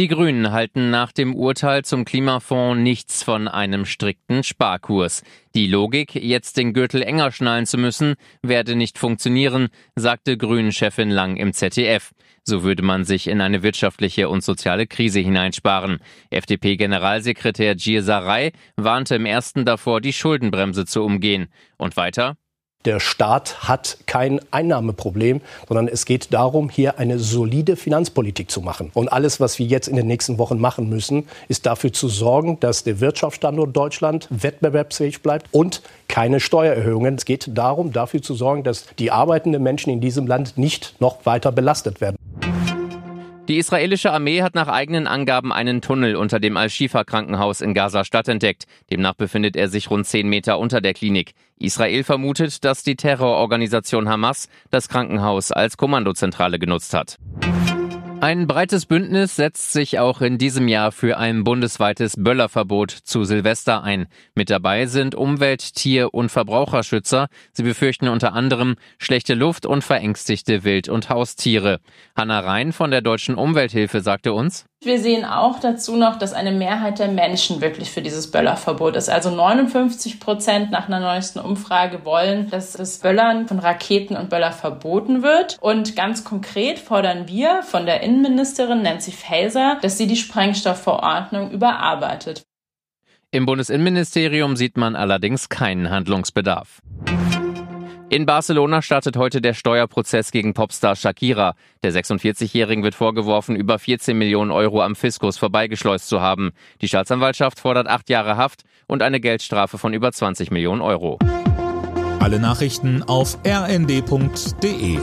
Die Grünen halten nach dem Urteil zum Klimafonds nichts von einem strikten Sparkurs. Die Logik, jetzt den Gürtel enger schnallen zu müssen, werde nicht funktionieren, sagte Grünen-Chefin Lang im ZDF. So würde man sich in eine wirtschaftliche und soziale Krise hineinsparen. FDP-Generalsekretär Gir Sarai warnte im ersten davor, die Schuldenbremse zu umgehen. Und weiter? Der Staat hat kein Einnahmeproblem, sondern es geht darum, hier eine solide Finanzpolitik zu machen. Und alles, was wir jetzt in den nächsten Wochen machen müssen, ist dafür zu sorgen, dass der Wirtschaftsstandort Deutschland wettbewerbsfähig bleibt und keine Steuererhöhungen. Es geht darum, dafür zu sorgen, dass die arbeitenden Menschen in diesem Land nicht noch weiter belastet werden. Die israelische Armee hat nach eigenen Angaben einen Tunnel unter dem Al-Shifa-Krankenhaus in Gaza-Stadt entdeckt. Demnach befindet er sich rund zehn Meter unter der Klinik. Israel vermutet, dass die Terrororganisation Hamas das Krankenhaus als Kommandozentrale genutzt hat. Ein breites Bündnis setzt sich auch in diesem Jahr für ein bundesweites Böllerverbot zu Silvester ein. Mit dabei sind Umwelt-, Tier- und Verbraucherschützer. Sie befürchten unter anderem schlechte Luft und verängstigte Wild- und Haustiere. Hanna Rhein von der Deutschen Umwelthilfe sagte uns, wir sehen auch dazu noch, dass eine Mehrheit der Menschen wirklich für dieses Böllerverbot ist. Also 59 Prozent nach einer neuesten Umfrage wollen, dass das Böllern von Raketen und Böller verboten wird. Und ganz konkret fordern wir von der Innenministerin Nancy Faeser, dass sie die Sprengstoffverordnung überarbeitet. Im Bundesinnenministerium sieht man allerdings keinen Handlungsbedarf. In Barcelona startet heute der Steuerprozess gegen Popstar Shakira. Der 46-Jährigen wird vorgeworfen, über 14 Millionen Euro am Fiskus vorbeigeschleust zu haben. Die Staatsanwaltschaft fordert acht Jahre Haft und eine Geldstrafe von über 20 Millionen Euro. Alle Nachrichten auf rnd.de